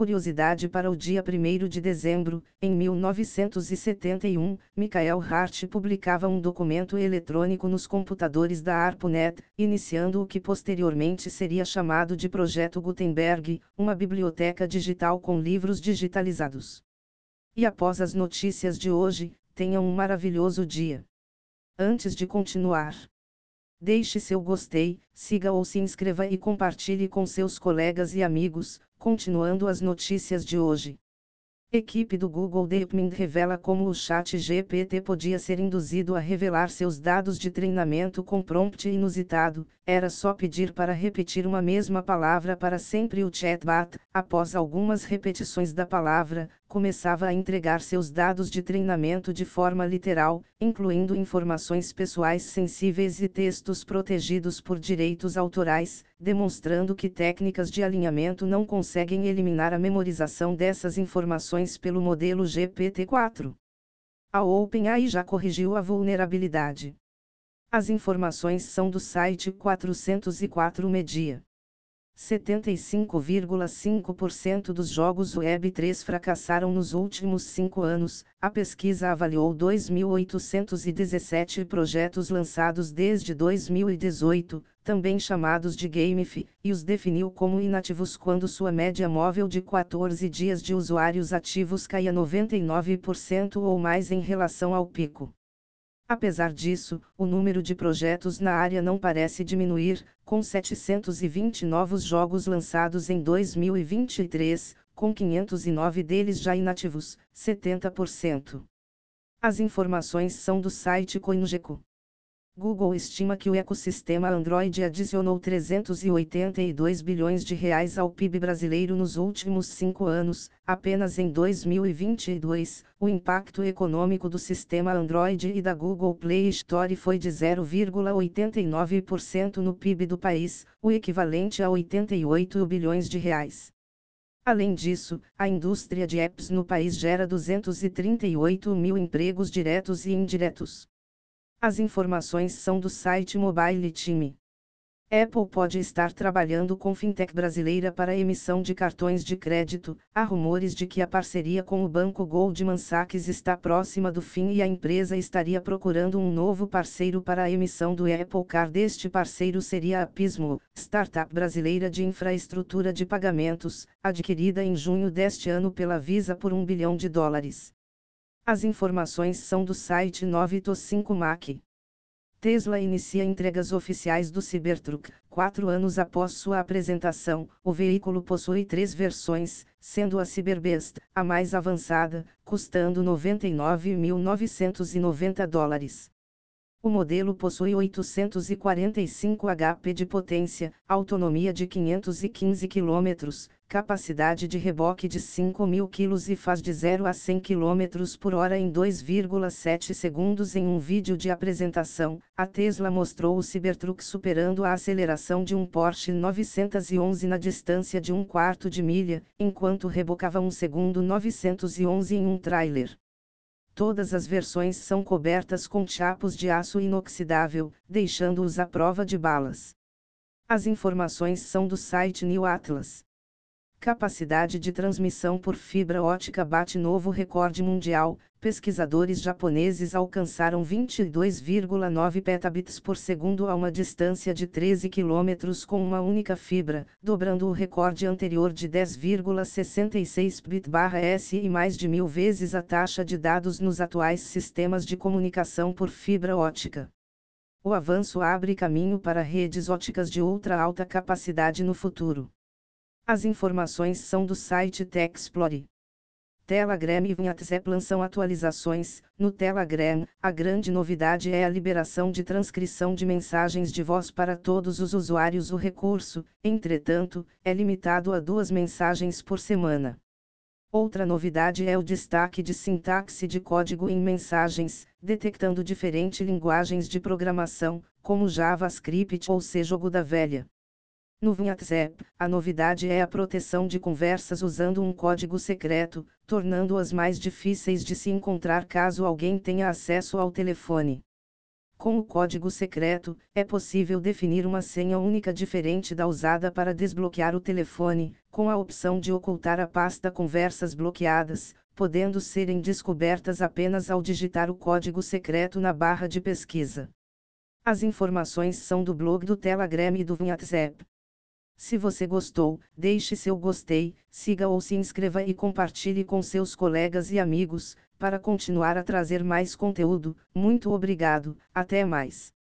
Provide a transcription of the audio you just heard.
Curiosidade para o dia 1 de dezembro, em 1971, Michael Hart publicava um documento eletrônico nos computadores da ARPANET, iniciando o que posteriormente seria chamado de Projeto Gutenberg, uma biblioteca digital com livros digitalizados. E após as notícias de hoje, tenham um maravilhoso dia. Antes de continuar, deixe seu gostei, siga ou se inscreva e compartilhe com seus colegas e amigos Continuando as notícias de hoje. Equipe do Google DeepMind revela como o chat GPT podia ser induzido a revelar seus dados de treinamento com prompt inusitado, era só pedir para repetir uma mesma palavra para sempre o chatbot, após algumas repetições da palavra, começava a entregar seus dados de treinamento de forma literal, incluindo informações pessoais sensíveis e textos protegidos por direitos autorais, demonstrando que técnicas de alinhamento não conseguem eliminar a memorização dessas informações pelo modelo GPT-4. A OpenAI já corrigiu a vulnerabilidade. As informações são do site 404 Media. 75,5% dos jogos Web3 fracassaram nos últimos cinco anos. A pesquisa avaliou 2.817 projetos lançados desde 2018, também chamados de GameFi, e os definiu como inativos quando sua média móvel de 14 dias de usuários ativos caía 99% ou mais em relação ao pico. Apesar disso, o número de projetos na área não parece diminuir, com 720 novos jogos lançados em 2023, com 509 deles já inativos, 70%. As informações são do site CoinGecko. Google estima que o ecossistema Android adicionou 382 bilhões de reais ao PIB brasileiro nos últimos cinco anos. Apenas em 2022, o impacto econômico do sistema Android e da Google Play Store foi de 0,89% no PIB do país, o equivalente a 88 bilhões de reais. Além disso, a indústria de apps no país gera 238 mil empregos diretos e indiretos. As informações são do site Mobile Time. Apple pode estar trabalhando com fintech brasileira para emissão de cartões de crédito. Há rumores de que a parceria com o banco Goldman Sachs está próxima do fim e a empresa estaria procurando um novo parceiro para a emissão do Apple Card. Este parceiro seria a Pismo, startup brasileira de infraestrutura de pagamentos, adquirida em junho deste ano pela Visa por um bilhão de dólares. As informações são do site 9to5 Mac. Tesla inicia entregas oficiais do Cybertruck. Quatro anos após sua apresentação, o veículo possui três versões, sendo a Cyberbeast a mais avançada, custando 99.990 dólares. O modelo possui 845 HP de potência, autonomia de 515 km, capacidade de reboque de 5.000 kg e faz de 0 a 100 km por hora em 2,7 segundos em um vídeo de apresentação. A Tesla mostrou o Cybertruck superando a aceleração de um Porsche 911 na distância de um quarto de milha, enquanto rebocava um segundo 911 em um trailer. Todas as versões são cobertas com chapos de aço inoxidável, deixando-os à prova de balas. As informações são do site New Atlas. Capacidade de transmissão por fibra ótica bate novo recorde mundial. Pesquisadores japoneses alcançaram 22,9 petabits por segundo a uma distância de 13 km com uma única fibra, dobrando o recorde anterior de 10,66 bit/s e mais de mil vezes a taxa de dados nos atuais sistemas de comunicação por fibra ótica. O avanço abre caminho para redes óticas de ultra alta capacidade no futuro. As informações são do site TechExplore. Telegram e WhatsApp lançam atualizações. No Telegram, a grande novidade é a liberação de transcrição de mensagens de voz para todos os usuários. O recurso, entretanto, é limitado a duas mensagens por semana. Outra novidade é o destaque de sintaxe de código em mensagens, detectando diferentes linguagens de programação, como JavaScript ou C. Jogo da Velha. No WhatsApp, a novidade é a proteção de conversas usando um código secreto, tornando-as mais difíceis de se encontrar caso alguém tenha acesso ao telefone. Com o código secreto, é possível definir uma senha única diferente da usada para desbloquear o telefone, com a opção de ocultar a pasta Conversas bloqueadas, podendo serem descobertas apenas ao digitar o código secreto na barra de pesquisa. As informações são do blog do Telegram e do WhatsApp. Se você gostou, deixe seu gostei, siga ou se inscreva e compartilhe com seus colegas e amigos, para continuar a trazer mais conteúdo. Muito obrigado, até mais.